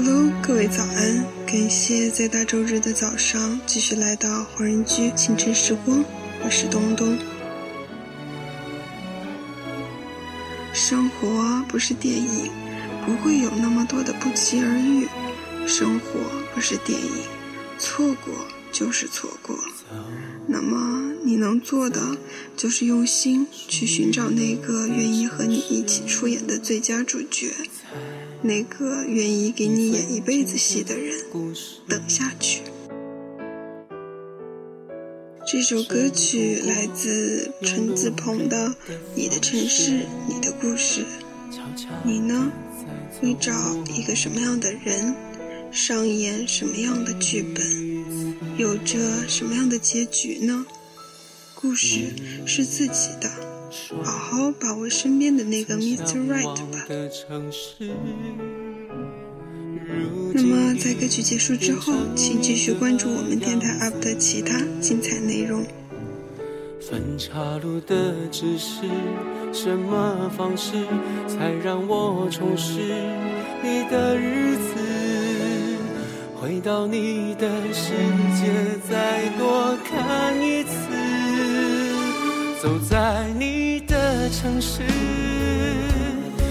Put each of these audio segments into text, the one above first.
Hello，各位早安！感谢在大周日的早上继续来到华人居清晨时光，我是东东。生活不是电影，不会有那么多的不期而遇。生活不是电影，错过就是错过。那么你能做的，就是用心去寻找那个愿意和你一起出演的最佳主角。那个愿意给你演一辈子戏的人，等下去。这首歌曲来自陈子鹏的《你的城市，你的故事》。你呢？会找一个什么样的人，上演什么样的剧本，有着什么样的结局呢？故事是自己的。好好把握身边的那个 Mr. Right 吧。那么，在歌曲结束之后，请继续关注我们电台 UP 的其他精彩内容。分岔路的指示，什么方式才让我重拾你的日子？回到你的世界，再多看一次。走在你的城市，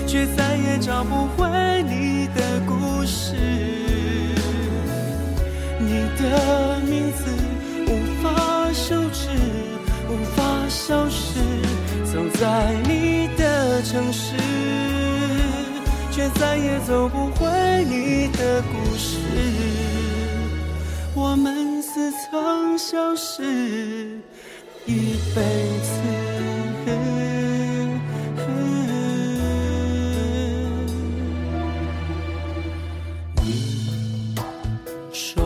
却再也找不回你的故事。你的名字无法修饰，无法消失。走在你的城市，却再也走不回你的故事。我们似曾相识。一辈子。你说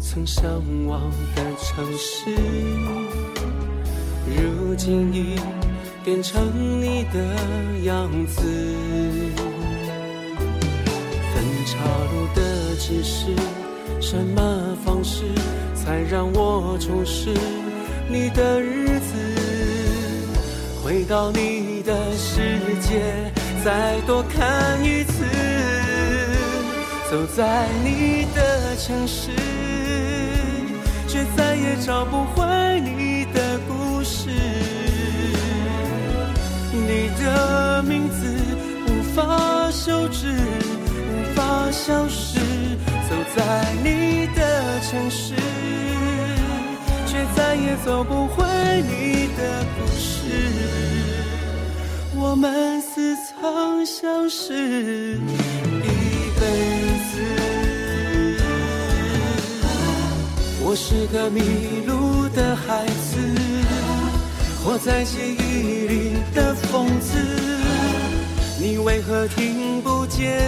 曾向往的城市，如今已变成你的样子。分岔路的指示，什么方式才让我重拾？你的日子，回到你的世界，再多看一次。走在你的城市，却再也找不回你的故事。你的名字无法修止，无法消失。走在你的城市。也走不回你的故事，我们似曾相识一辈子。我是个迷路的孩子，活在记忆里的疯子，你为何听不见？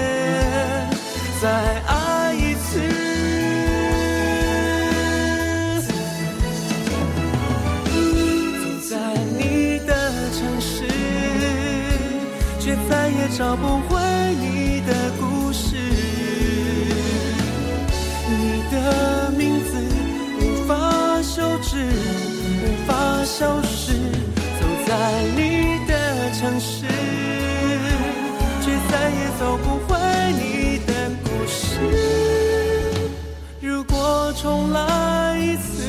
在爱找不回你的故事，你的名字无法修饰，无法消失。走在你的城市，却再也走不回你的故事。如果重来一次，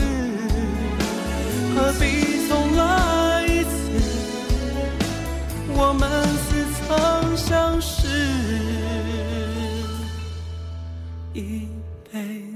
何必一杯。